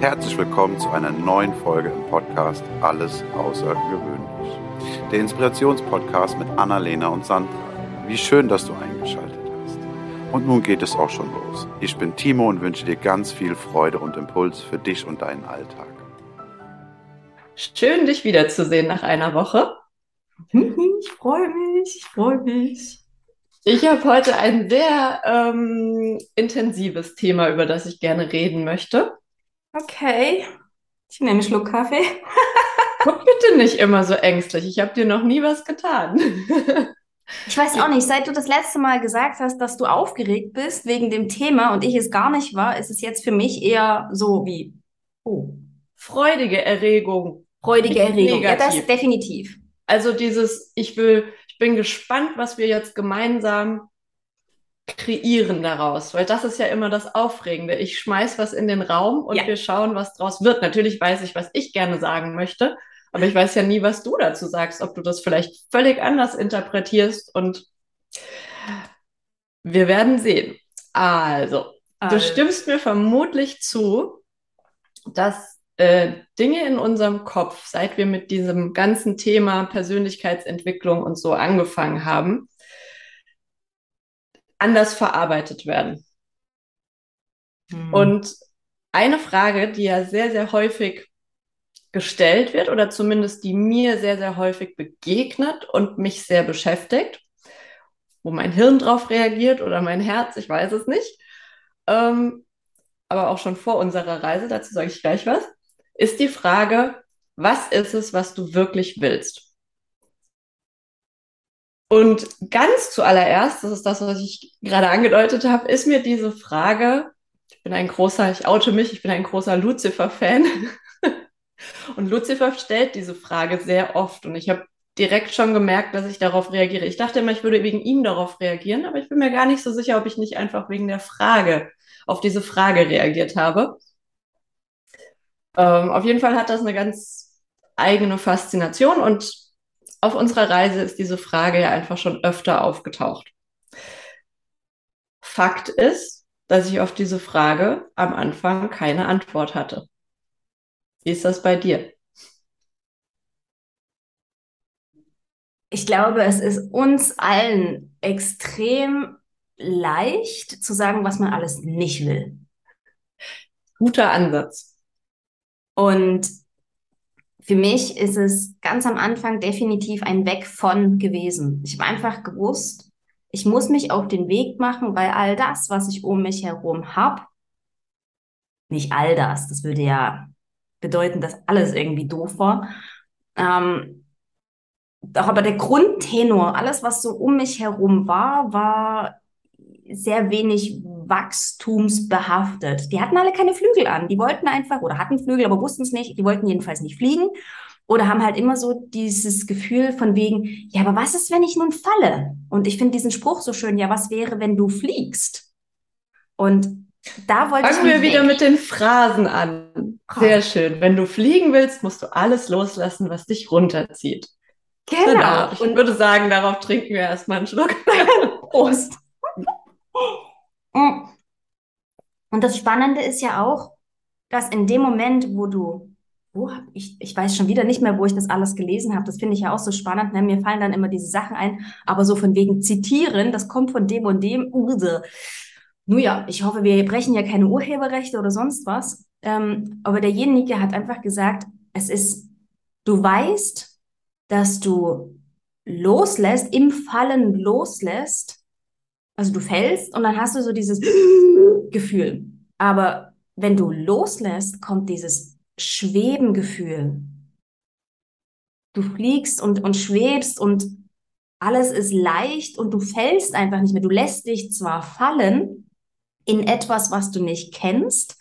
Herzlich willkommen zu einer neuen Folge im Podcast Alles Außergewöhnlich. Der Inspirationspodcast mit Annalena und Sandra. Wie schön, dass du eingeschaltet hast. Und nun geht es auch schon los. Ich bin Timo und wünsche dir ganz viel Freude und Impuls für dich und deinen Alltag. Schön, dich wiederzusehen nach einer Woche. Ich freue mich, ich freue mich. Ich habe heute ein sehr ähm, intensives Thema, über das ich gerne reden möchte. Okay. Ich nehme einen Schluck Kaffee. Guck bitte nicht immer so ängstlich. Ich habe dir noch nie was getan. Ich weiß auch nicht, seit du das letzte Mal gesagt hast, dass du aufgeregt bist wegen dem Thema und ich es gar nicht war, ist es jetzt für mich eher so wie, oh, freudige Erregung. Freudige Erregung. Negativ. Ja, das definitiv. Also dieses, ich will, ich bin gespannt, was wir jetzt gemeinsam kreieren daraus, weil das ist ja immer das Aufregende. Ich schmeiß was in den Raum und ja. wir schauen, was draus wird. Natürlich weiß ich, was ich gerne sagen möchte, aber ich weiß ja nie, was du dazu sagst, ob du das vielleicht völlig anders interpretierst und wir werden sehen. Also, also. du stimmst mir vermutlich zu, dass äh, Dinge in unserem Kopf, seit wir mit diesem ganzen Thema Persönlichkeitsentwicklung und so angefangen haben, anders verarbeitet werden. Mhm. Und eine Frage, die ja sehr, sehr häufig gestellt wird oder zumindest die mir sehr, sehr häufig begegnet und mich sehr beschäftigt, wo mein Hirn drauf reagiert oder mein Herz, ich weiß es nicht, ähm, aber auch schon vor unserer Reise, dazu sage ich gleich was, ist die Frage, was ist es, was du wirklich willst? Und ganz zuallererst, das ist das, was ich gerade angedeutet habe, ist mir diese Frage, ich bin ein großer, ich oute mich, ich bin ein großer Lucifer-Fan. und Lucifer stellt diese Frage sehr oft und ich habe direkt schon gemerkt, dass ich darauf reagiere. Ich dachte immer, ich würde wegen ihm darauf reagieren, aber ich bin mir gar nicht so sicher, ob ich nicht einfach wegen der Frage auf diese Frage reagiert habe. Ähm, auf jeden Fall hat das eine ganz eigene Faszination und auf unserer Reise ist diese Frage ja einfach schon öfter aufgetaucht. Fakt ist, dass ich auf diese Frage am Anfang keine Antwort hatte. Wie ist das bei dir? Ich glaube, es ist uns allen extrem leicht zu sagen, was man alles nicht will. Guter Ansatz. Und für mich ist es ganz am Anfang definitiv ein Weg von gewesen. Ich habe einfach gewusst, ich muss mich auf den Weg machen, weil all das, was ich um mich herum habe, nicht all das, das würde ja bedeuten, dass alles irgendwie doof war. Ähm, doch aber der Grundtenor, alles, was so um mich herum war, war sehr wenig wachstumsbehaftet. Die hatten alle keine Flügel an. Die wollten einfach oder hatten Flügel, aber wussten es nicht. Die wollten jedenfalls nicht fliegen oder haben halt immer so dieses Gefühl von wegen, ja, aber was ist, wenn ich nun falle? Und ich finde diesen Spruch so schön, ja, was wäre, wenn du fliegst? Und da wollte Fangen ich. wir wieder mit den Phrasen an. Sehr schön. Wenn du fliegen willst, musst du alles loslassen, was dich runterzieht. Genau. genau. Ich Und würde sagen, darauf trinken wir erstmal einen Schluck. Prost. Mm. Und das Spannende ist ja auch, dass in dem Moment, wo du, wo hab ich, ich weiß schon wieder nicht mehr, wo ich das alles gelesen habe, das finde ich ja auch so spannend, ne? mir fallen dann immer diese Sachen ein, aber so von wegen zitieren, das kommt von dem und dem. Nun ja, ich hoffe, wir brechen ja keine Urheberrechte oder sonst was. Ähm, aber derjenige hat einfach gesagt, es ist, du weißt, dass du loslässt, im Fallen loslässt, also du fällst und dann hast du so dieses Gefühl. Aber wenn du loslässt, kommt dieses Schwebengefühl. Du fliegst und, und schwebst und alles ist leicht und du fällst einfach nicht mehr. Du lässt dich zwar fallen in etwas, was du nicht kennst.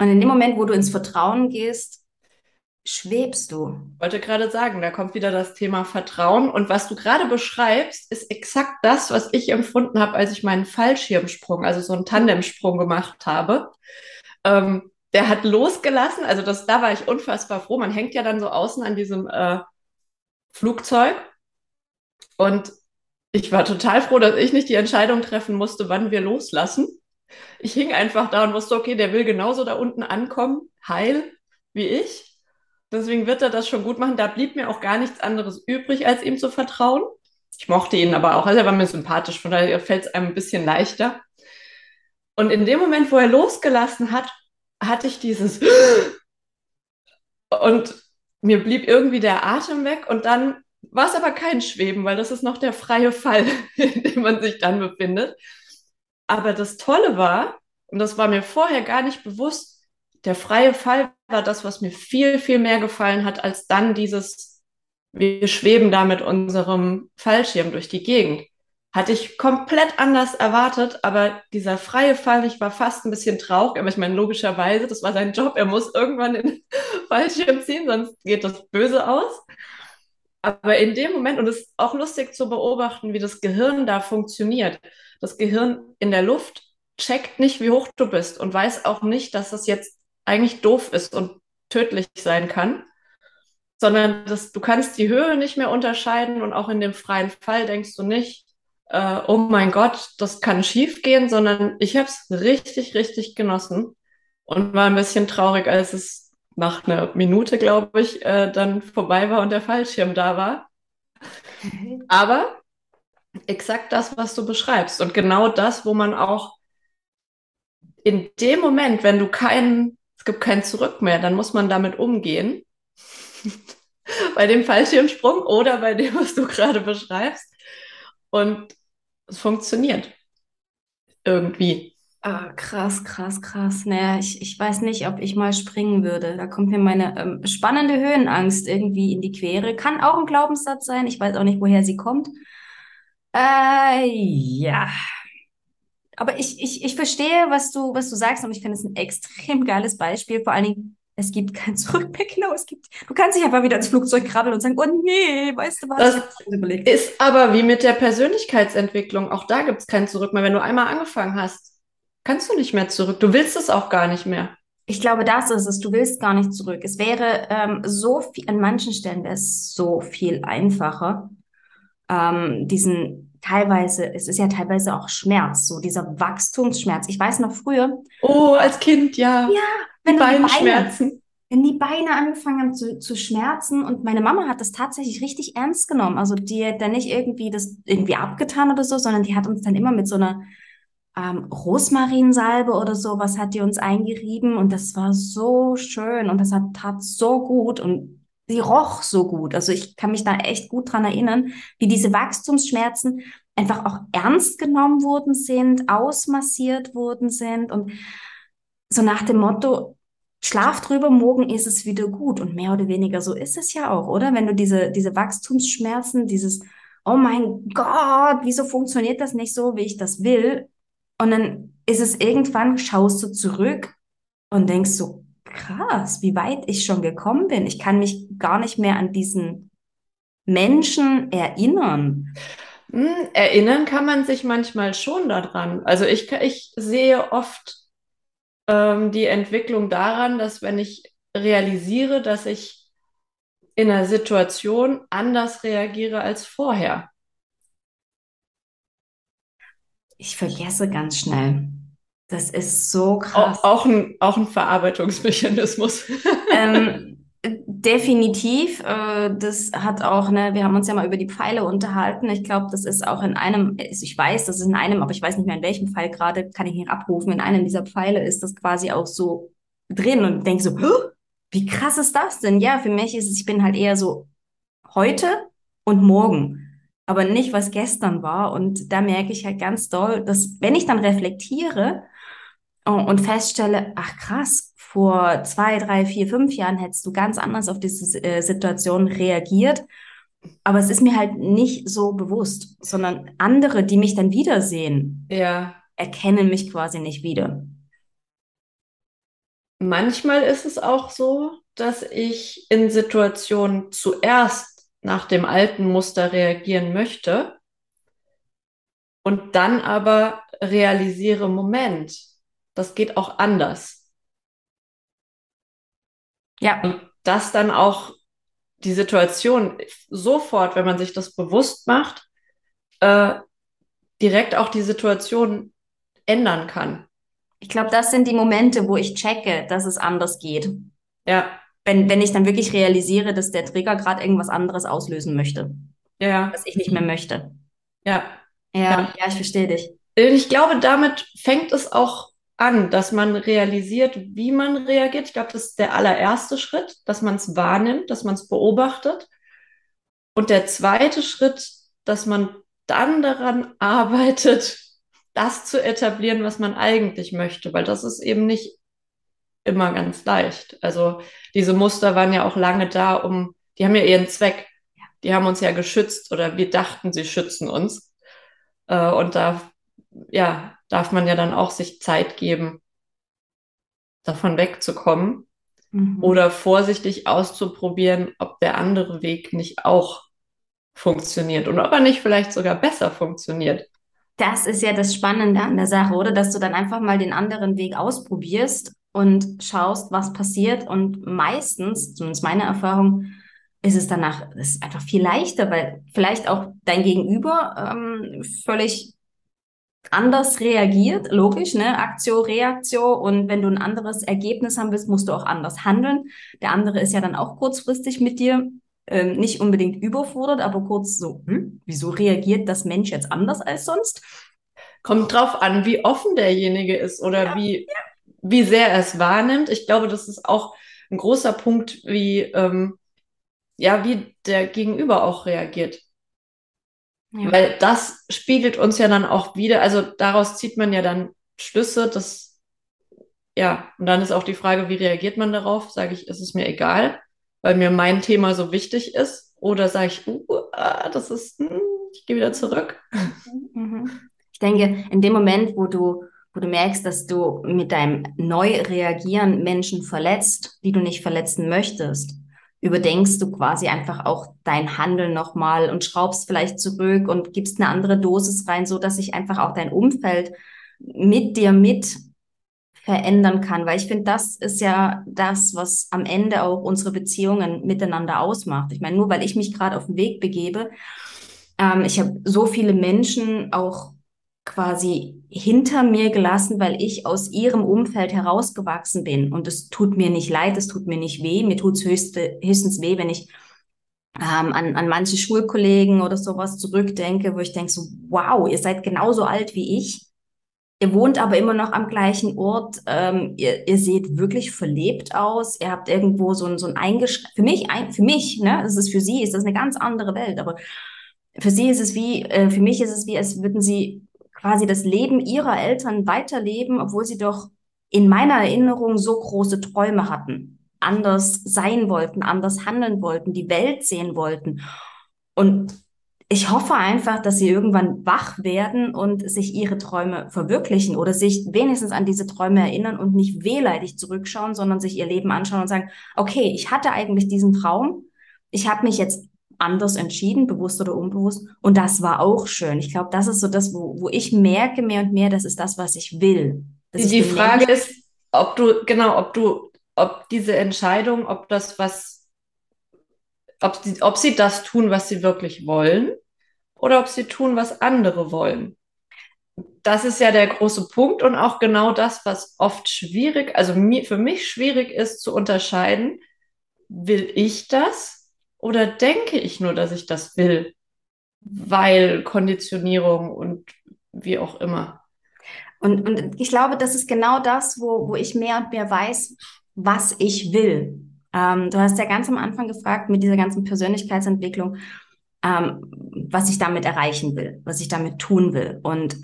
Und in dem Moment, wo du ins Vertrauen gehst, schwebst du? Ich wollte gerade sagen, da kommt wieder das Thema Vertrauen. Und was du gerade beschreibst, ist exakt das, was ich empfunden habe, als ich meinen Fallschirmsprung, also so einen Tandemsprung gemacht habe. Ähm, der hat losgelassen, also das, da war ich unfassbar froh. Man hängt ja dann so außen an diesem äh, Flugzeug. Und ich war total froh, dass ich nicht die Entscheidung treffen musste, wann wir loslassen. Ich hing einfach da und wusste, okay, der will genauso da unten ankommen, heil wie ich. Deswegen wird er das schon gut machen. Da blieb mir auch gar nichts anderes übrig, als ihm zu vertrauen. Ich mochte ihn aber auch. Also er war mir sympathisch, von daher fällt es einem ein bisschen leichter. Und in dem Moment, wo er losgelassen hat, hatte ich dieses und mir blieb irgendwie der Atem weg und dann war es aber kein Schweben, weil das ist noch der freie Fall, in dem man sich dann befindet. Aber das Tolle war, und das war mir vorher gar nicht bewusst, der freie Fall war das, was mir viel, viel mehr gefallen hat, als dann dieses, wir schweben da mit unserem Fallschirm durch die Gegend. Hatte ich komplett anders erwartet, aber dieser freie Fall, ich war fast ein bisschen traurig, aber ich meine, logischerweise, das war sein Job, er muss irgendwann den Fallschirm ziehen, sonst geht das böse aus. Aber in dem Moment, und es ist auch lustig zu beobachten, wie das Gehirn da funktioniert. Das Gehirn in der Luft checkt nicht, wie hoch du bist und weiß auch nicht, dass das jetzt eigentlich doof ist und tödlich sein kann, sondern das, du kannst die Höhe nicht mehr unterscheiden und auch in dem freien Fall denkst du nicht, äh, oh mein Gott, das kann schief gehen, sondern ich habe es richtig, richtig genossen und war ein bisschen traurig, als es nach einer Minute, glaube ich, äh, dann vorbei war und der Fallschirm da war. Mhm. Aber exakt das, was du beschreibst und genau das, wo man auch in dem Moment, wenn du keinen, es gibt kein Zurück mehr, dann muss man damit umgehen. bei dem Fallschirmsprung oder bei dem, was du gerade beschreibst. Und es funktioniert. Irgendwie. Ah, krass, krass, krass. Naja, ich, ich weiß nicht, ob ich mal springen würde. Da kommt mir meine ähm, spannende Höhenangst irgendwie in die Quere. Kann auch ein Glaubenssatz sein. Ich weiß auch nicht, woher sie kommt. Äh, ja. Aber ich, ich, ich verstehe, was du, was du sagst, und ich finde es ein extrem geiles Beispiel. Vor allen Dingen, es gibt kein Zurück mehr. Genau, es gibt, du kannst dich einfach wieder ins Flugzeug krabbeln und sagen, oh nee, weißt du was? Das ist aber wie mit der Persönlichkeitsentwicklung. Auch da gibt es kein Zurück mehr. Wenn du einmal angefangen hast, kannst du nicht mehr zurück. Du willst es auch gar nicht mehr. Ich glaube, das ist es. Du willst gar nicht zurück. Es wäre ähm, so viel, an manchen Stellen wäre es so viel einfacher, ähm, diesen teilweise, es ist ja teilweise auch Schmerz, so dieser Wachstumsschmerz. Ich weiß noch früher. Oh, als Kind, ja. Ja, wenn Beinschmerzen. Wenn die Beine angefangen haben zu, zu schmerzen und meine Mama hat das tatsächlich richtig ernst genommen. Also die hat dann nicht irgendwie das irgendwie abgetan oder so, sondern die hat uns dann immer mit so einer ähm, Rosmarinsalbe oder so, was hat die uns eingerieben und das war so schön und das hat tat so gut und sie roch so gut. Also ich kann mich da echt gut dran erinnern, wie diese Wachstumsschmerzen einfach auch ernst genommen worden sind, ausmassiert worden sind und so nach dem Motto, schlaf drüber, morgen ist es wieder gut. Und mehr oder weniger so ist es ja auch, oder? Wenn du diese, diese Wachstumsschmerzen, dieses, oh mein Gott, wieso funktioniert das nicht so, wie ich das will? Und dann ist es irgendwann, schaust du zurück und denkst so, krass, wie weit ich schon gekommen bin. Ich kann mich gar nicht mehr an diesen Menschen erinnern. Hm, erinnern kann man sich manchmal schon daran. Also ich, ich sehe oft ähm, die Entwicklung daran, dass wenn ich realisiere, dass ich in einer Situation anders reagiere als vorher. Ich vergesse ganz schnell. Das ist so krass. Auch, auch, ein, auch ein Verarbeitungsmechanismus. ähm, Definitiv. Äh, das hat auch, ne, wir haben uns ja mal über die Pfeile unterhalten. Ich glaube, das ist auch in einem, ich weiß, das ist in einem, aber ich weiß nicht mehr in welchem Fall gerade, kann ich nicht abrufen. In einem dieser Pfeile ist das quasi auch so drin und denke so, wie krass ist das denn? Ja, für mich ist es, ich bin halt eher so heute und morgen, aber nicht, was gestern war. Und da merke ich halt ganz doll, dass wenn ich dann reflektiere und feststelle, ach krass, vor zwei, drei, vier, fünf Jahren hättest du ganz anders auf diese äh, Situation reagiert. Aber es ist mir halt nicht so bewusst, sondern andere, die mich dann wiedersehen, ja. erkennen mich quasi nicht wieder. Manchmal ist es auch so, dass ich in Situationen zuerst nach dem alten Muster reagieren möchte und dann aber realisiere, Moment, das geht auch anders. Ja. Und das dann auch die Situation sofort, wenn man sich das bewusst macht, äh, direkt auch die Situation ändern kann. Ich glaube, das sind die Momente, wo ich checke, dass es anders geht. Ja. Wenn, wenn ich dann wirklich realisiere, dass der Trigger gerade irgendwas anderes auslösen möchte. Ja. Was ich nicht mehr möchte. Ja. Ja, ja, ja ich verstehe dich. Ich glaube, damit fängt es auch an, dass man realisiert, wie man reagiert. Ich glaube, das ist der allererste Schritt, dass man es wahrnimmt, dass man es beobachtet. Und der zweite Schritt, dass man dann daran arbeitet, das zu etablieren, was man eigentlich möchte, weil das ist eben nicht immer ganz leicht. Also diese Muster waren ja auch lange da, um, die haben ja ihren Zweck. Die haben uns ja geschützt oder wir dachten, sie schützen uns. Äh, und da, ja, darf man ja dann auch sich Zeit geben, davon wegzukommen mhm. oder vorsichtig auszuprobieren, ob der andere Weg nicht auch funktioniert und ob er nicht vielleicht sogar besser funktioniert. Das ist ja das Spannende an der Sache, oder? Dass du dann einfach mal den anderen Weg ausprobierst und schaust, was passiert. Und meistens, zumindest meine Erfahrung, ist es danach ist einfach viel leichter, weil vielleicht auch dein Gegenüber ähm, völlig anders reagiert, logisch, ne? Aktio, Reaktio. Und wenn du ein anderes Ergebnis haben willst, musst du auch anders handeln. Der andere ist ja dann auch kurzfristig mit dir ähm, nicht unbedingt überfordert, aber kurz so, hm, wieso reagiert das Mensch jetzt anders als sonst? Kommt drauf an, wie offen derjenige ist oder ja, wie, ja. wie sehr er es wahrnimmt. Ich glaube, das ist auch ein großer Punkt, wie, ähm, ja, wie der Gegenüber auch reagiert. Ja. Weil das spiegelt uns ja dann auch wieder, also daraus zieht man ja dann Schlüsse, das, ja, und dann ist auch die Frage, wie reagiert man darauf? Sage ich, ist es mir egal? weil mir mein Thema so wichtig ist? Oder sage ich, uh, ah, das ist, hm, ich gehe wieder zurück? Mhm. Ich denke, in dem Moment, wo du, wo du merkst, dass du mit deinem Neu-Reagieren Menschen verletzt, die du nicht verletzen möchtest, überdenkst du quasi einfach auch dein Handeln nochmal und schraubst vielleicht zurück und gibst eine andere Dosis rein, so dass sich einfach auch dein Umfeld mit dir mit verändern kann, weil ich finde, das ist ja das, was am Ende auch unsere Beziehungen miteinander ausmacht. Ich meine, nur weil ich mich gerade auf den Weg begebe, ähm, ich habe so viele Menschen auch quasi hinter mir gelassen, weil ich aus ihrem Umfeld herausgewachsen bin. Und es tut mir nicht leid, es tut mir nicht weh. Mir tut es höchstens weh, wenn ich ähm, an, an manche Schulkollegen oder sowas zurückdenke, wo ich denke so, wow, ihr seid genauso alt wie ich. Ihr wohnt aber immer noch am gleichen Ort. Ähm, ihr, ihr seht wirklich verlebt aus. Ihr habt irgendwo so ein, so ein eingeschränkt, für mich, ein, für mich, ne, das ist für sie, ist das eine ganz andere Welt. Aber für sie ist es wie, äh, für mich ist es wie, als würden sie quasi das Leben ihrer Eltern weiterleben, obwohl sie doch in meiner Erinnerung so große Träume hatten, anders sein wollten, anders handeln wollten, die Welt sehen wollten. Und ich hoffe einfach, dass sie irgendwann wach werden und sich ihre Träume verwirklichen oder sich wenigstens an diese Träume erinnern und nicht wehleidig zurückschauen, sondern sich ihr Leben anschauen und sagen, okay, ich hatte eigentlich diesen Traum, ich habe mich jetzt anders entschieden, bewusst oder unbewusst, und das war auch schön. Ich glaube, das ist so das, wo, wo ich merke mehr und mehr, das ist das, was ich will. Die, die Frage ist, ob du, genau, ob du, ob diese Entscheidung, ob das was ob sie, ob sie das tun, was sie wirklich wollen, oder ob sie tun, was andere wollen. Das ist ja der große Punkt und auch genau das, was oft schwierig, also für mich schwierig ist zu unterscheiden, will ich das oder denke ich nur, dass ich das will, weil Konditionierung und wie auch immer. Und, und ich glaube, das ist genau das, wo, wo ich mehr und mehr weiß, was ich will. Ähm, du hast ja ganz am Anfang gefragt mit dieser ganzen Persönlichkeitsentwicklung, ähm, was ich damit erreichen will, was ich damit tun will. Und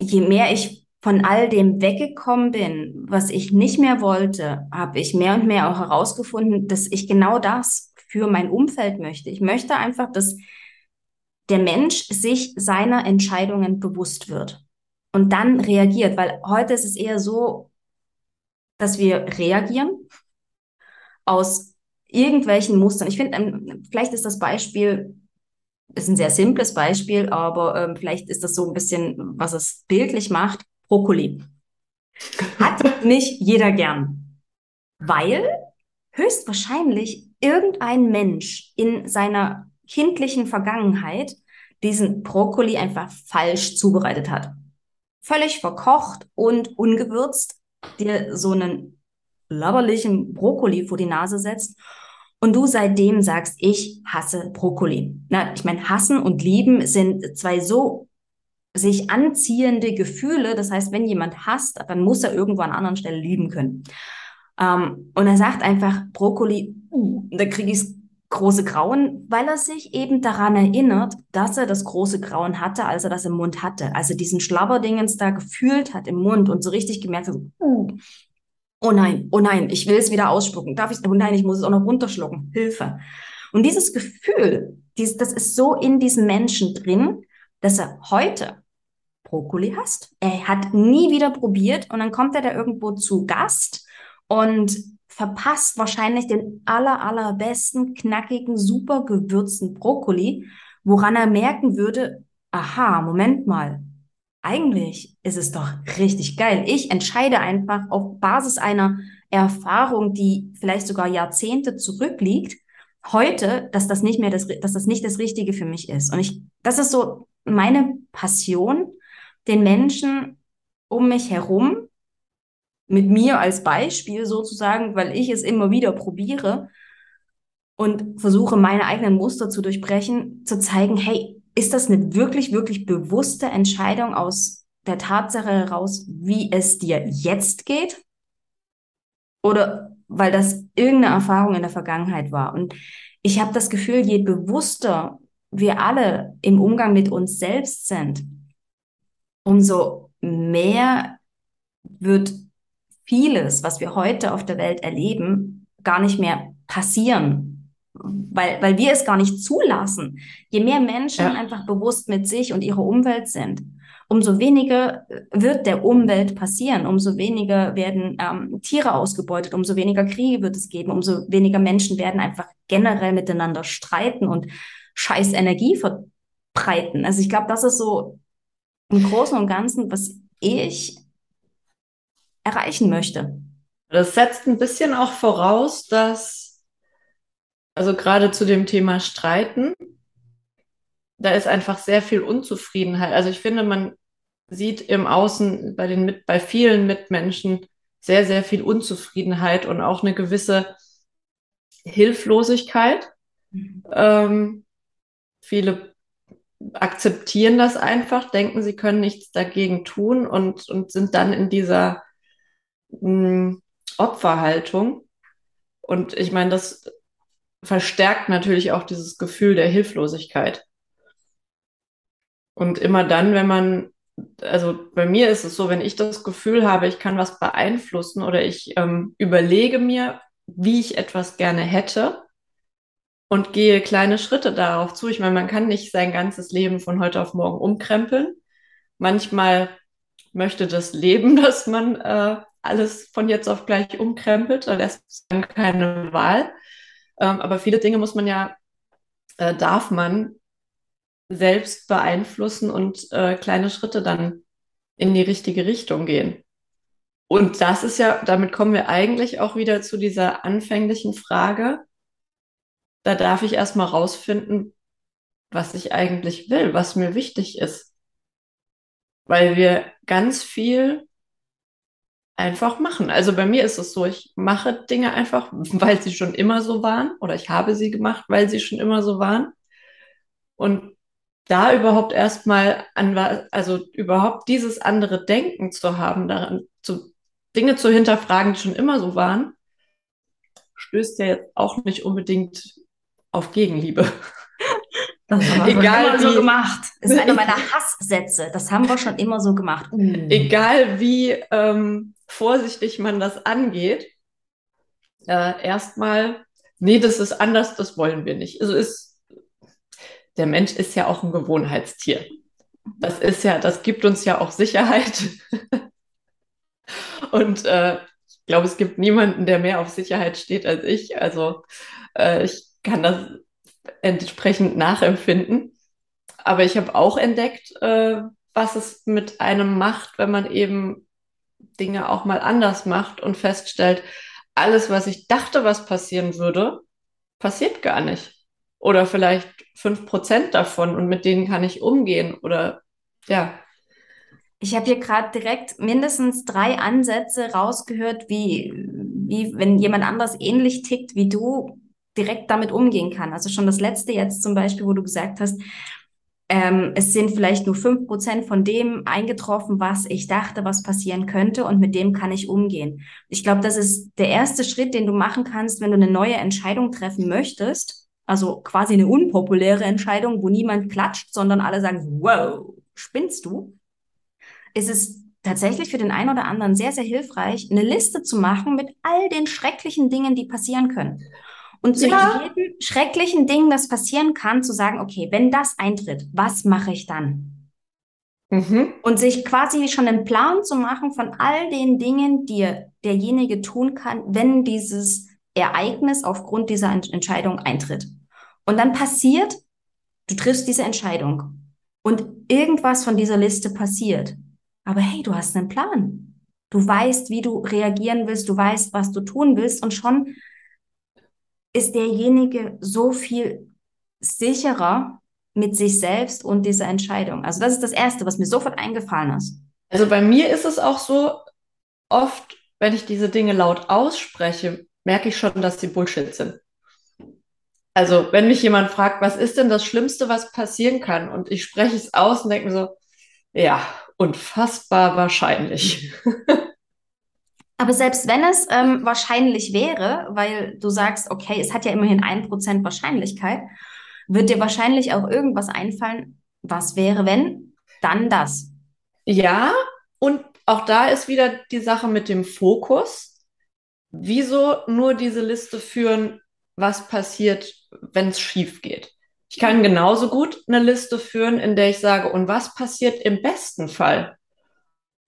je mehr ich von all dem weggekommen bin, was ich nicht mehr wollte, habe ich mehr und mehr auch herausgefunden, dass ich genau das für mein Umfeld möchte. Ich möchte einfach, dass der Mensch sich seiner Entscheidungen bewusst wird und dann reagiert, weil heute ist es eher so, dass wir reagieren aus irgendwelchen Mustern. Ich finde, ähm, vielleicht ist das Beispiel, ist ein sehr simples Beispiel, aber ähm, vielleicht ist das so ein bisschen, was es bildlich macht, Brokkoli. Hat nicht jeder gern, weil höchstwahrscheinlich irgendein Mensch in seiner kindlichen Vergangenheit diesen Brokkoli einfach falsch zubereitet hat. völlig verkocht und ungewürzt dir so einen labberlichen Brokkoli vor die Nase setzt und du seitdem sagst, ich hasse Brokkoli. Na, ich meine, hassen und lieben sind zwei so sich anziehende Gefühle. Das heißt, wenn jemand hasst, dann muss er irgendwo an anderen Stelle lieben können. Ähm, und er sagt einfach Brokkoli, uh, da kriege ich große Grauen, weil er sich eben daran erinnert, dass er das große Grauen hatte, als er das im Mund hatte. Also diesen Schlabberdingens da gefühlt hat im Mund und so richtig gemerkt hat, uh, oh nein, oh nein, ich will es wieder ausspucken. Darf ich, oh nein, ich muss es auch noch runterschlucken. Hilfe. Und dieses Gefühl, dies, das ist so in diesem Menschen drin, dass er heute Brokkoli hasst. Er hat nie wieder probiert und dann kommt er da irgendwo zu Gast und verpasst wahrscheinlich den aller, allerbesten, knackigen, super gewürzten Brokkoli, woran er merken würde, aha, Moment mal, eigentlich ist es doch richtig geil. Ich entscheide einfach auf Basis einer Erfahrung, die vielleicht sogar Jahrzehnte zurückliegt, heute, dass das nicht mehr das, dass das nicht das Richtige für mich ist. Und ich, das ist so meine Passion, den Menschen um mich herum mit mir als Beispiel sozusagen, weil ich es immer wieder probiere und versuche, meine eigenen Muster zu durchbrechen, zu zeigen, hey, ist das eine wirklich, wirklich bewusste Entscheidung aus der Tatsache heraus, wie es dir jetzt geht? Oder weil das irgendeine Erfahrung in der Vergangenheit war? Und ich habe das Gefühl, je bewusster wir alle im Umgang mit uns selbst sind, umso mehr wird vieles, was wir heute auf der Welt erleben, gar nicht mehr passieren, weil, weil wir es gar nicht zulassen. Je mehr Menschen ja. einfach bewusst mit sich und ihrer Umwelt sind, umso weniger wird der Umwelt passieren, umso weniger werden ähm, Tiere ausgebeutet, umso weniger Kriege wird es geben, umso weniger Menschen werden einfach generell miteinander streiten und scheiß Energie verbreiten. Also ich glaube, das ist so im Großen und Ganzen, was ich erreichen möchte. Das setzt ein bisschen auch voraus, dass, also gerade zu dem Thema Streiten, da ist einfach sehr viel Unzufriedenheit. Also ich finde, man sieht im Außen bei den mit, bei vielen Mitmenschen sehr, sehr viel Unzufriedenheit und auch eine gewisse Hilflosigkeit. Mhm. Ähm, viele akzeptieren das einfach, denken, sie können nichts dagegen tun und, und sind dann in dieser mh, Opferhaltung. Und ich meine, das verstärkt natürlich auch dieses Gefühl der Hilflosigkeit. Und immer dann, wenn man, also bei mir ist es so, wenn ich das Gefühl habe, ich kann was beeinflussen oder ich ähm, überlege mir, wie ich etwas gerne hätte und gehe kleine Schritte darauf zu. Ich meine, man kann nicht sein ganzes Leben von heute auf morgen umkrempeln. Manchmal möchte das Leben, dass man äh, alles von jetzt auf gleich umkrempelt, da lässt es dann keine Wahl. Ähm, aber viele Dinge muss man ja, äh, darf man selbst beeinflussen und äh, kleine Schritte dann in die richtige Richtung gehen. Und das ist ja, damit kommen wir eigentlich auch wieder zu dieser anfänglichen Frage. Da darf ich erstmal rausfinden, was ich eigentlich will, was mir wichtig ist. Weil wir ganz viel einfach machen. Also bei mir ist es so, ich mache Dinge einfach, weil sie schon immer so waren oder ich habe sie gemacht, weil sie schon immer so waren. Und da überhaupt erstmal an, also überhaupt dieses andere Denken zu haben, daran zu Dinge zu hinterfragen, die schon immer so waren, stößt ja jetzt auch nicht unbedingt auf Gegenliebe. Das haben wir Egal schon immer wie, so gemacht. Das ist einer meiner Hasssätze. Das haben wir schon immer so gemacht. Uh. Egal wie ähm, vorsichtig man das angeht, äh, erstmal, nee, das ist anders, das wollen wir nicht. Also ist, der Mensch ist ja auch ein Gewohnheitstier. Das ist ja, das gibt uns ja auch Sicherheit. Und äh, ich glaube, es gibt niemanden, der mehr auf Sicherheit steht als ich. Also äh, ich kann das entsprechend nachempfinden. Aber ich habe auch entdeckt, äh, was es mit einem macht, wenn man eben Dinge auch mal anders macht und feststellt, alles, was ich dachte, was passieren würde, passiert gar nicht. Oder vielleicht fünf Prozent davon und mit denen kann ich umgehen. Oder ja. Ich habe hier gerade direkt mindestens drei Ansätze rausgehört, wie, wie wenn jemand anders ähnlich tickt wie du, direkt damit umgehen kann. Also schon das letzte jetzt zum Beispiel, wo du gesagt hast, ähm, es sind vielleicht nur fünf Prozent von dem eingetroffen, was ich dachte, was passieren könnte und mit dem kann ich umgehen. Ich glaube, das ist der erste Schritt, den du machen kannst, wenn du eine neue Entscheidung treffen möchtest. Also quasi eine unpopuläre Entscheidung, wo niemand klatscht, sondern alle sagen, wow, spinnst du? ist es tatsächlich für den einen oder anderen sehr, sehr hilfreich, eine Liste zu machen mit all den schrecklichen Dingen, die passieren können. Und zu ja. jedem schrecklichen Ding, das passieren kann, zu sagen, okay, wenn das eintritt, was mache ich dann? Mhm. Und sich quasi schon einen Plan zu machen von all den Dingen, die derjenige tun kann, wenn dieses Ereignis aufgrund dieser Entscheidung eintritt. Und dann passiert, du triffst diese Entscheidung und irgendwas von dieser Liste passiert. Aber hey, du hast einen Plan. Du weißt, wie du reagieren willst, du weißt, was du tun willst und schon ist derjenige so viel sicherer mit sich selbst und dieser Entscheidung. Also das ist das Erste, was mir sofort eingefallen ist. Also bei mir ist es auch so, oft, wenn ich diese Dinge laut ausspreche, merke ich schon, dass sie Bullshit sind. Also wenn mich jemand fragt, was ist denn das Schlimmste, was passieren kann? Und ich spreche es aus und denke mir so, ja, unfassbar wahrscheinlich. Aber selbst wenn es ähm, wahrscheinlich wäre, weil du sagst, okay, es hat ja immerhin ein Prozent Wahrscheinlichkeit, wird dir wahrscheinlich auch irgendwas einfallen, was wäre, wenn, dann das. Ja, und auch da ist wieder die Sache mit dem Fokus. Wieso nur diese Liste führen, was passiert, wenn es schief geht? Ich kann genauso gut eine Liste führen, in der ich sage, und was passiert im besten Fall?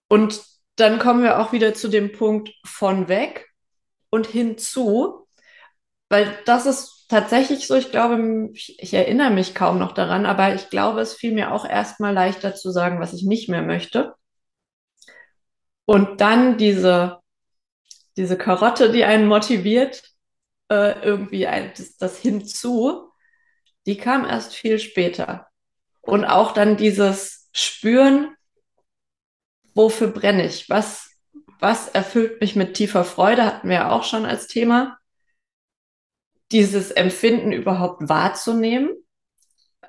Und dann kommen wir auch wieder zu dem Punkt von weg und hinzu, weil das ist tatsächlich so, ich glaube, ich, ich erinnere mich kaum noch daran, aber ich glaube, es fiel mir auch erstmal leichter zu sagen, was ich nicht mehr möchte. Und dann diese, diese Karotte, die einen motiviert, äh, irgendwie ein, das, das hinzu, die kam erst viel später. Und auch dann dieses Spüren, wofür brenne ich? Was, was erfüllt mich mit tiefer Freude, hatten wir ja auch schon als Thema. Dieses Empfinden überhaupt wahrzunehmen.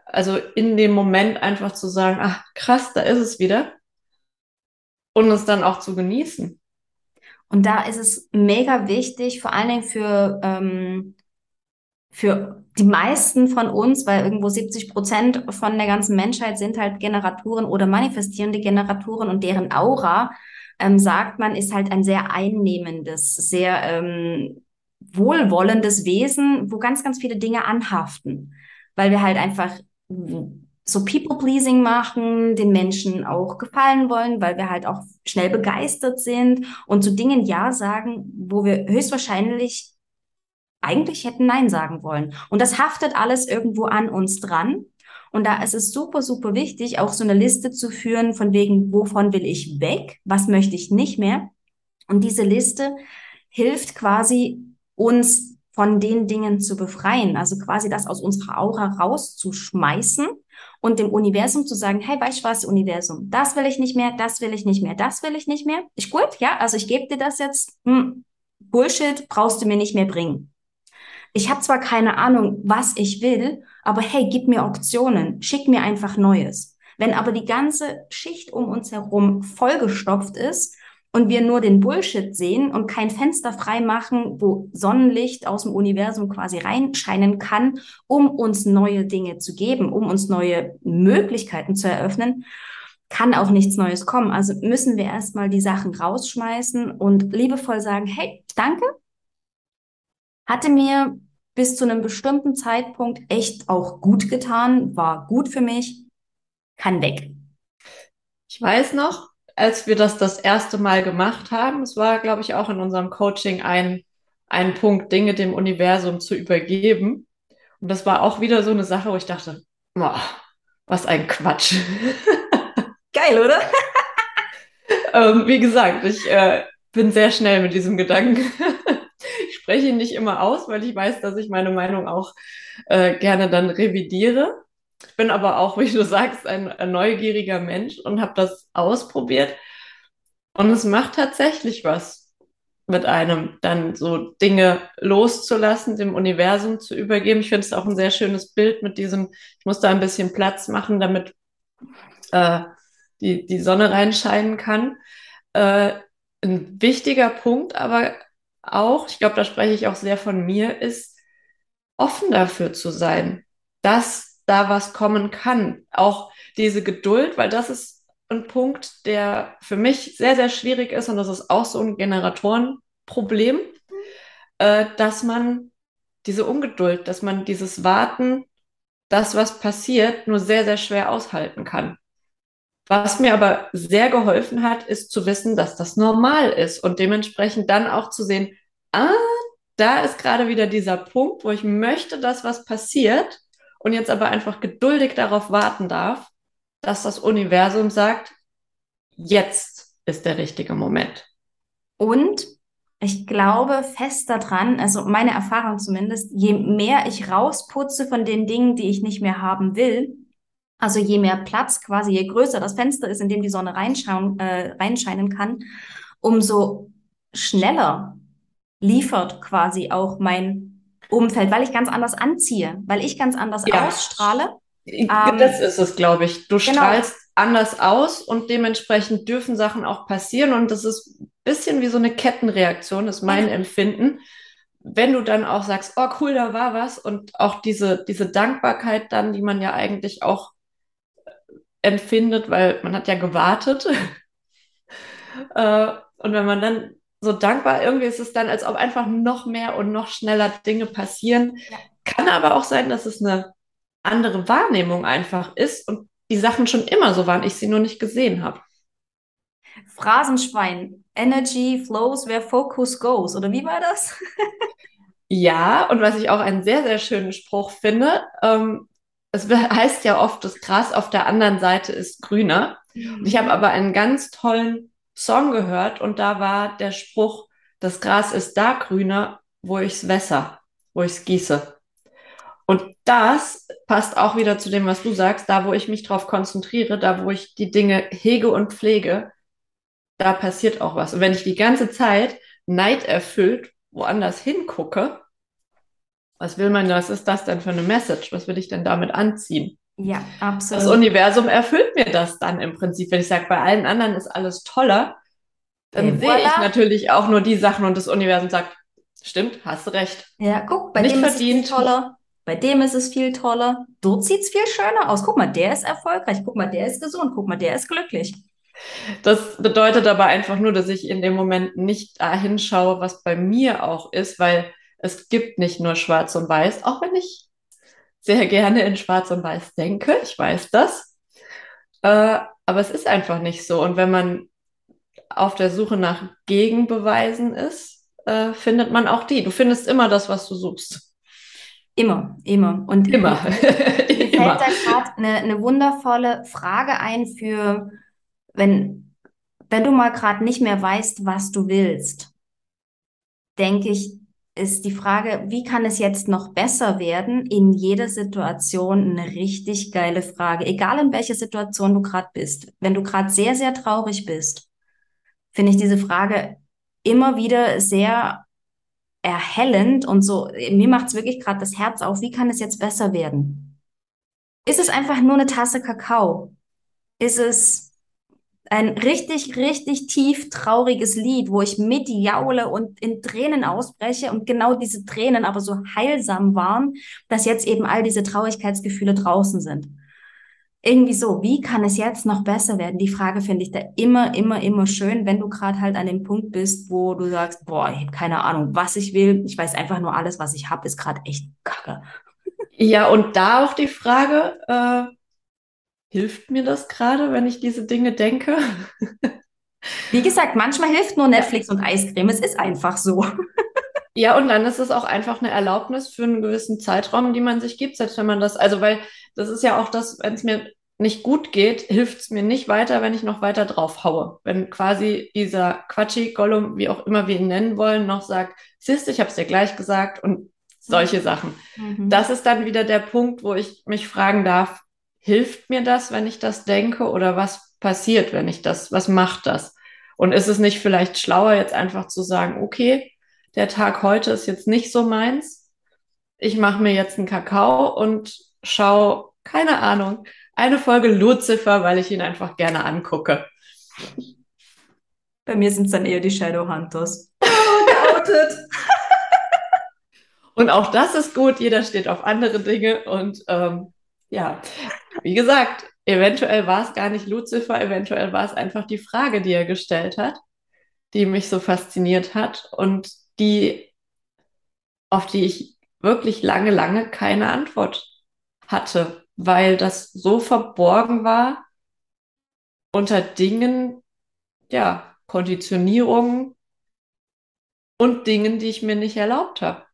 Also in dem Moment einfach zu sagen, ach krass, da ist es wieder. Und es dann auch zu genießen. Und da ist es mega wichtig, vor allen Dingen für, ähm, für die meisten von uns, weil irgendwo 70 Prozent von der ganzen Menschheit sind halt Generatoren oder manifestierende Generatoren und deren Aura, ähm, sagt man, ist halt ein sehr einnehmendes, sehr ähm, wohlwollendes Wesen, wo ganz, ganz viele Dinge anhaften, weil wir halt einfach so People-Pleasing machen, den Menschen auch gefallen wollen, weil wir halt auch schnell begeistert sind und zu Dingen Ja sagen, wo wir höchstwahrscheinlich eigentlich hätten Nein sagen wollen. Und das haftet alles irgendwo an uns dran. Und da ist es super, super wichtig, auch so eine Liste zu führen von wegen, wovon will ich weg? Was möchte ich nicht mehr? Und diese Liste hilft quasi uns von den Dingen zu befreien, also quasi das aus unserer Aura rauszuschmeißen und dem Universum zu sagen, hey, weißt du was, Universum, das will ich nicht mehr, das will ich nicht mehr, das will ich nicht mehr. Ist gut, ja, also ich gebe dir das jetzt, hm, Bullshit brauchst du mir nicht mehr bringen ich habe zwar keine Ahnung, was ich will, aber hey, gib mir Optionen, schick mir einfach Neues. Wenn aber die ganze Schicht um uns herum vollgestopft ist und wir nur den Bullshit sehen und kein Fenster frei machen, wo Sonnenlicht aus dem Universum quasi reinscheinen kann, um uns neue Dinge zu geben, um uns neue Möglichkeiten zu eröffnen, kann auch nichts Neues kommen. Also müssen wir erstmal die Sachen rausschmeißen und liebevoll sagen, hey, danke, hatte mir bis zu einem bestimmten Zeitpunkt echt auch gut getan, war gut für mich, kann weg. Ich weiß noch, als wir das das erste Mal gemacht haben, es war, glaube ich, auch in unserem Coaching ein, ein Punkt, Dinge dem Universum zu übergeben. Und das war auch wieder so eine Sache, wo ich dachte, boah, was ein Quatsch. Geil, oder? ähm, wie gesagt, ich äh, bin sehr schnell mit diesem Gedanken spreche ihn nicht immer aus, weil ich weiß, dass ich meine Meinung auch äh, gerne dann revidiere. Ich bin aber auch, wie du sagst, ein, ein neugieriger Mensch und habe das ausprobiert. Und es macht tatsächlich was mit einem, dann so Dinge loszulassen, dem Universum zu übergeben. Ich finde es auch ein sehr schönes Bild mit diesem, ich muss da ein bisschen Platz machen, damit äh, die, die Sonne reinscheinen kann. Äh, ein wichtiger Punkt aber auch, ich glaube, da spreche ich auch sehr von mir, ist offen dafür zu sein, dass da was kommen kann. Auch diese Geduld, weil das ist ein Punkt, der für mich sehr, sehr schwierig ist und das ist auch so ein Generatorenproblem, äh, dass man diese Ungeduld, dass man dieses Warten, das, was passiert, nur sehr, sehr schwer aushalten kann. Was mir aber sehr geholfen hat, ist zu wissen, dass das normal ist und dementsprechend dann auch zu sehen, ah, da ist gerade wieder dieser Punkt, wo ich möchte, dass was passiert und jetzt aber einfach geduldig darauf warten darf, dass das Universum sagt, jetzt ist der richtige Moment. Und ich glaube fest daran, also meine Erfahrung zumindest, je mehr ich rausputze von den Dingen, die ich nicht mehr haben will, also je mehr Platz quasi, je größer das Fenster ist, in dem die Sonne reinschauen, äh, reinscheinen kann, umso schneller liefert quasi auch mein Umfeld, weil ich ganz anders anziehe, weil ich ganz anders ja. ausstrahle. Ähm, das ist es, glaube ich. Du genau. strahlst anders aus und dementsprechend dürfen Sachen auch passieren und das ist ein bisschen wie so eine Kettenreaktion, ist mein ja. Empfinden. Wenn du dann auch sagst, oh cool, da war was und auch diese, diese Dankbarkeit dann, die man ja eigentlich auch empfindet, weil man hat ja gewartet. äh, und wenn man dann so dankbar, irgendwie ist es dann, als ob einfach noch mehr und noch schneller Dinge passieren. Ja. Kann aber auch sein, dass es eine andere Wahrnehmung einfach ist und die Sachen schon immer so waren, ich sie nur nicht gesehen habe. Phrasenschwein. Energy flows where focus goes. Oder wie war das? ja, und was ich auch einen sehr, sehr schönen Spruch finde, ähm, es heißt ja oft, das Gras auf der anderen Seite ist grüner. Mhm. Ich habe aber einen ganz tollen Song gehört und da war der Spruch, das Gras ist da grüner, wo ich es wässer, wo ich es gieße. Und das passt auch wieder zu dem, was du sagst, da wo ich mich drauf konzentriere, da wo ich die Dinge hege und pflege, da passiert auch was. Und wenn ich die ganze Zeit neiderfüllt woanders hingucke, was will man, was ist das denn für eine Message? Was will ich denn damit anziehen? Ja, absolut. Das Universum erfüllt mir das dann im Prinzip. Wenn ich sage, bei allen anderen ist alles toller, dann hey, sehe voilà. ich natürlich auch nur die Sachen und das Universum sagt, stimmt, hast du recht. Ja, guck, bei Nicht dem verdient. ist es viel toller. Bei dem ist es viel toller. Dort sieht es viel schöner aus. Guck mal, der ist erfolgreich. Guck mal, der ist gesund. Guck mal, der ist glücklich. Das bedeutet aber einfach nur, dass ich in dem Moment nicht dahin schaue, was bei mir auch ist, weil es gibt nicht nur Schwarz und Weiß, auch wenn ich sehr gerne in Schwarz und Weiß denke. Ich weiß das. Äh, aber es ist einfach nicht so. Und wenn man auf der Suche nach Gegenbeweisen ist, äh, findet man auch die. Du findest immer das, was du suchst. Immer, immer. Und immer. mir fällt da gerade eine, eine wundervolle Frage ein für, wenn, wenn du mal gerade nicht mehr weißt, was du willst, denke ich, ist die Frage, wie kann es jetzt noch besser werden? In jeder Situation eine richtig geile Frage, egal in welcher Situation du gerade bist. Wenn du gerade sehr, sehr traurig bist, finde ich diese Frage immer wieder sehr erhellend und so, mir macht es wirklich gerade das Herz auf, wie kann es jetzt besser werden? Ist es einfach nur eine Tasse Kakao? Ist es ein richtig, richtig tief trauriges Lied, wo ich mit jaule und in Tränen ausbreche und genau diese Tränen aber so heilsam waren, dass jetzt eben all diese Traurigkeitsgefühle draußen sind. Irgendwie so, wie kann es jetzt noch besser werden? Die Frage finde ich da immer, immer, immer schön, wenn du gerade halt an dem Punkt bist, wo du sagst, boah, ich habe keine Ahnung, was ich will. Ich weiß einfach nur, alles, was ich habe, ist gerade echt kacke. Ja, und da auch die Frage, äh, hilft mir das gerade, wenn ich diese Dinge denke? Wie gesagt, manchmal hilft nur Netflix und Eiscreme. Es ist einfach so. Ja, und dann ist es auch einfach eine Erlaubnis für einen gewissen Zeitraum, die man sich gibt, selbst wenn man das, also weil das ist ja auch das, wenn es mir nicht gut geht, hilft es mir nicht weiter, wenn ich noch weiter drauf haue. Wenn quasi dieser Quatschi, Gollum, wie auch immer wir ihn nennen wollen, noch sagt, siehst ich habe es dir gleich gesagt und solche Sachen. Mhm. Das ist dann wieder der Punkt, wo ich mich fragen darf, hilft mir das, wenn ich das denke oder was passiert, wenn ich das, was macht das? Und ist es nicht vielleicht schlauer, jetzt einfach zu sagen, okay, der Tag heute ist jetzt nicht so meins. Ich mache mir jetzt einen Kakao und schaue, keine Ahnung, eine Folge Lucifer, weil ich ihn einfach gerne angucke. Bei mir sind es dann eher die Shadowhunters. Geoutet. und auch das ist gut. Jeder steht auf andere Dinge. Und ähm, ja, wie gesagt, eventuell war es gar nicht Lucifer, eventuell war es einfach die Frage, die er gestellt hat, die mich so fasziniert hat und die, auf die ich wirklich lange, lange keine Antwort hatte, weil das so verborgen war unter Dingen, ja, Konditionierungen und Dingen, die ich mir nicht erlaubt habe.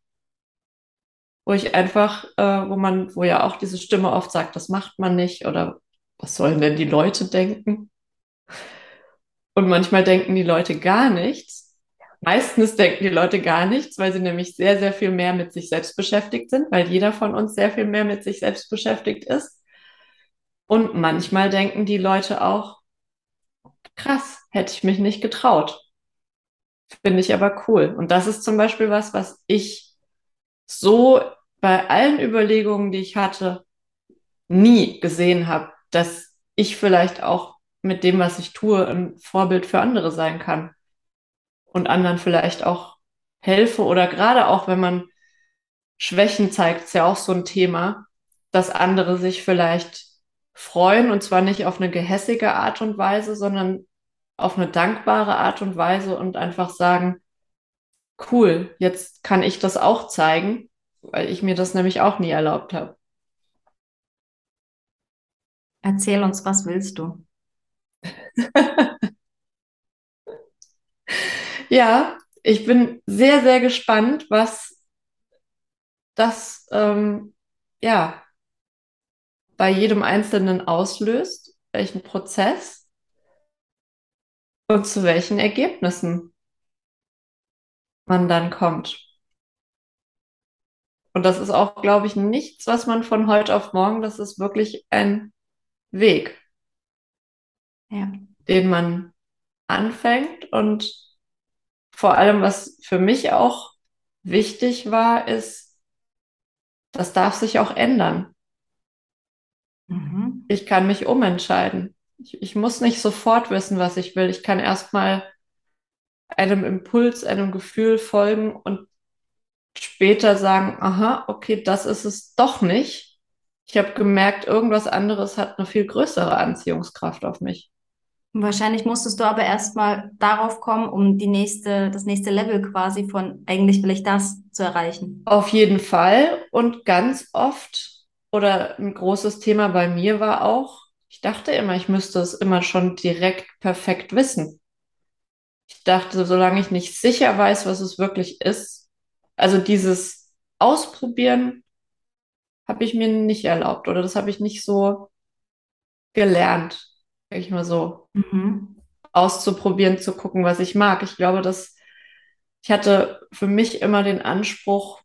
Wo ich einfach, äh, wo man, wo ja auch diese Stimme oft sagt, das macht man nicht oder was sollen denn die Leute denken? Und manchmal denken die Leute gar nichts. Meistens denken die Leute gar nichts, weil sie nämlich sehr, sehr viel mehr mit sich selbst beschäftigt sind, weil jeder von uns sehr viel mehr mit sich selbst beschäftigt ist. Und manchmal denken die Leute auch, krass, hätte ich mich nicht getraut. Finde ich aber cool. Und das ist zum Beispiel was, was ich so bei allen Überlegungen, die ich hatte, nie gesehen habe, dass ich vielleicht auch mit dem, was ich tue, ein Vorbild für andere sein kann und anderen vielleicht auch helfe oder gerade auch, wenn man Schwächen zeigt, ist ja auch so ein Thema, dass andere sich vielleicht freuen und zwar nicht auf eine gehässige Art und Weise, sondern auf eine dankbare Art und Weise und einfach sagen, cool, jetzt kann ich das auch zeigen, weil ich mir das nämlich auch nie erlaubt habe. Erzähl uns, was willst du? ja, ich bin sehr, sehr gespannt, was das ähm, ja bei jedem Einzelnen auslöst, welchen Prozess und zu welchen Ergebnissen man dann kommt. Und das ist auch, glaube ich, nichts, was man von heute auf morgen, das ist wirklich ein Weg, ja. den man anfängt. Und vor allem, was für mich auch wichtig war, ist, das darf sich auch ändern. Mhm. Ich kann mich umentscheiden. Ich, ich muss nicht sofort wissen, was ich will. Ich kann erstmal einem Impuls, einem Gefühl folgen und später sagen, aha, okay, das ist es doch nicht. Ich habe gemerkt, irgendwas anderes hat eine viel größere Anziehungskraft auf mich. Wahrscheinlich musstest du aber erstmal darauf kommen, um die nächste, das nächste Level quasi von eigentlich will ich das zu erreichen. Auf jeden Fall. Und ganz oft oder ein großes Thema bei mir war auch, ich dachte immer, ich müsste es immer schon direkt perfekt wissen. Ich dachte, solange ich nicht sicher weiß, was es wirklich ist, also dieses Ausprobieren habe ich mir nicht erlaubt oder das habe ich nicht so gelernt, sag ich mal so, mhm. auszuprobieren, zu gucken, was ich mag. Ich glaube, dass ich hatte für mich immer den Anspruch,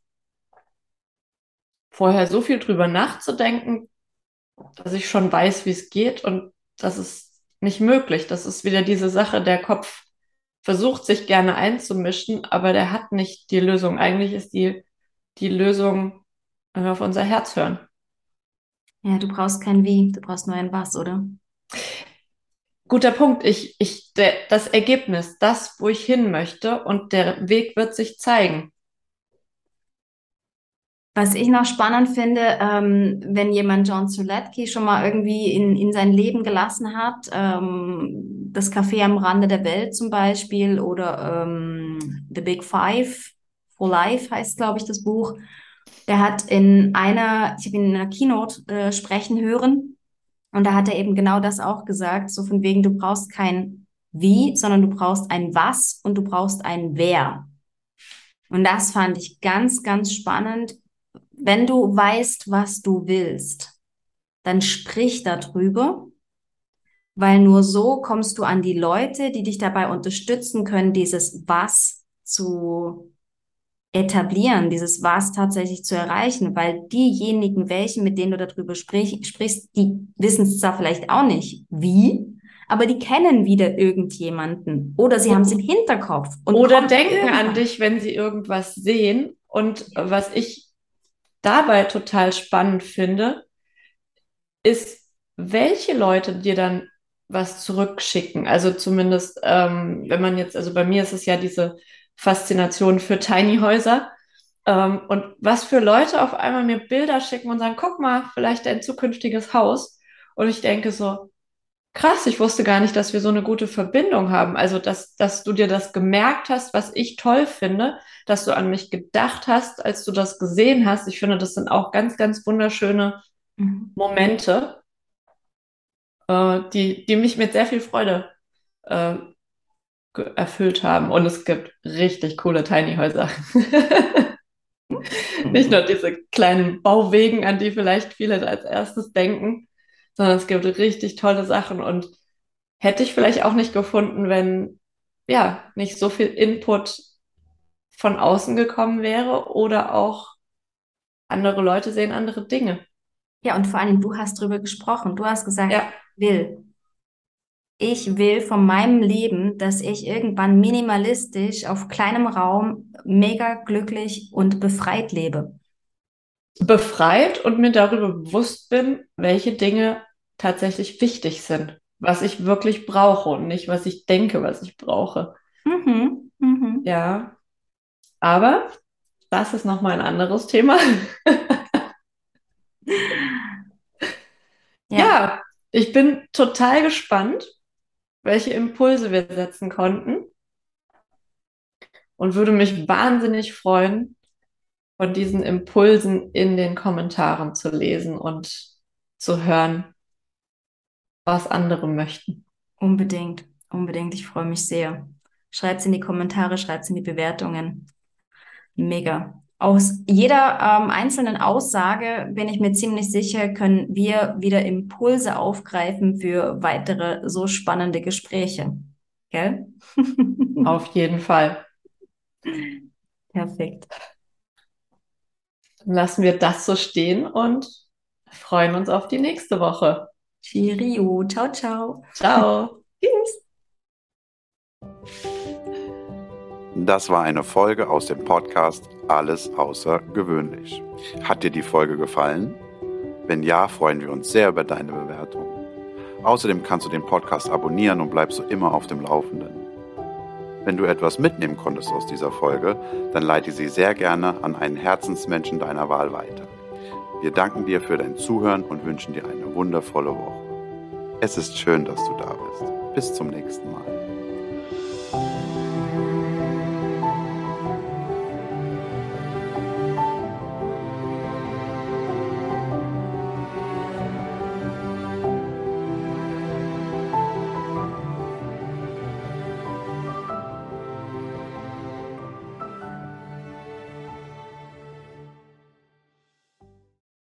vorher so viel drüber nachzudenken, dass ich schon weiß, wie es geht und das ist nicht möglich. Das ist wieder diese Sache, der Kopf versucht sich gerne einzumischen, aber der hat nicht die Lösung. Eigentlich ist die, die Lösung, wenn wir auf unser Herz hören. Ja, du brauchst kein Wie, du brauchst nur ein Was, oder? Guter Punkt. Ich, ich, der, das Ergebnis, das, wo ich hin möchte und der Weg wird sich zeigen. Was ich noch spannend finde, ähm, wenn jemand John Zuletki schon mal irgendwie in, in sein Leben gelassen hat, ähm, das Café am Rande der Welt zum Beispiel oder ähm, The Big Five for Life heißt, glaube ich, das Buch. Der hat in einer, ich habe ihn in einer Keynote äh, sprechen hören und da hat er eben genau das auch gesagt, so von wegen, du brauchst kein Wie, sondern du brauchst ein Was und du brauchst ein Wer. Und das fand ich ganz, ganz spannend wenn du weißt, was du willst, dann sprich darüber, weil nur so kommst du an die Leute, die dich dabei unterstützen können, dieses Was zu etablieren, dieses Was tatsächlich zu erreichen, weil diejenigen, welchen, mit denen du darüber sprich, sprichst, die wissen es zwar vielleicht auch nicht, wie, aber die kennen wieder irgendjemanden oder sie haben es im Hinterkopf. oder denken irgendwann. an dich, wenn sie irgendwas sehen. Und was ich dabei total spannend finde, ist, welche Leute dir dann was zurückschicken. Also zumindest, ähm, wenn man jetzt, also bei mir ist es ja diese Faszination für Tiny Häuser. Ähm, und was für Leute auf einmal mir Bilder schicken und sagen, guck mal, vielleicht dein zukünftiges Haus. Und ich denke so, krass, ich wusste gar nicht, dass wir so eine gute Verbindung haben. Also, dass, dass du dir das gemerkt hast, was ich toll finde, dass du an mich gedacht hast, als du das gesehen hast. Ich finde, das sind auch ganz, ganz wunderschöne mhm. Momente, äh, die, die mich mit sehr viel Freude äh, erfüllt haben. Und es gibt richtig coole Tiny Häuser. Nicht nur diese kleinen Bauwegen, an die vielleicht viele als erstes denken, sondern es gibt richtig tolle Sachen und hätte ich vielleicht auch nicht gefunden, wenn ja nicht so viel Input von außen gekommen wäre oder auch andere Leute sehen andere Dinge. Ja, und vor allem du hast drüber gesprochen. Du hast gesagt, ja. will, ich will von meinem Leben, dass ich irgendwann minimalistisch auf kleinem Raum mega glücklich und befreit lebe. Befreit und mir darüber bewusst bin, welche Dinge tatsächlich wichtig sind, was ich wirklich brauche und nicht, was ich denke, was ich brauche. Mhm, mhm. Ja, aber das ist nochmal ein anderes Thema. ja. ja, ich bin total gespannt, welche Impulse wir setzen konnten. Und würde mich wahnsinnig freuen, von diesen Impulsen in den Kommentaren zu lesen und zu hören, was andere möchten. Unbedingt, unbedingt. Ich freue mich sehr. Schreibt es in die Kommentare, schreibt es in die Bewertungen. Mega. Aus jeder ähm, einzelnen Aussage bin ich mir ziemlich sicher, können wir wieder Impulse aufgreifen für weitere so spannende Gespräche. Gell? Auf jeden Fall. Perfekt. Dann lassen wir das so stehen und freuen uns auf die nächste Woche. Cheerio. Ciao, ciao. Ciao. Tschüss. Das war eine Folge aus dem Podcast Alles außergewöhnlich. Hat dir die Folge gefallen? Wenn ja, freuen wir uns sehr über deine Bewertung. Außerdem kannst du den Podcast abonnieren und bleibst so immer auf dem Laufenden. Wenn du etwas mitnehmen konntest aus dieser Folge, dann leite sie sehr gerne an einen Herzensmenschen deiner Wahl weiter. Wir danken dir für dein Zuhören und wünschen dir eine wundervolle Woche. Es ist schön, dass du da bist. Bis zum nächsten Mal.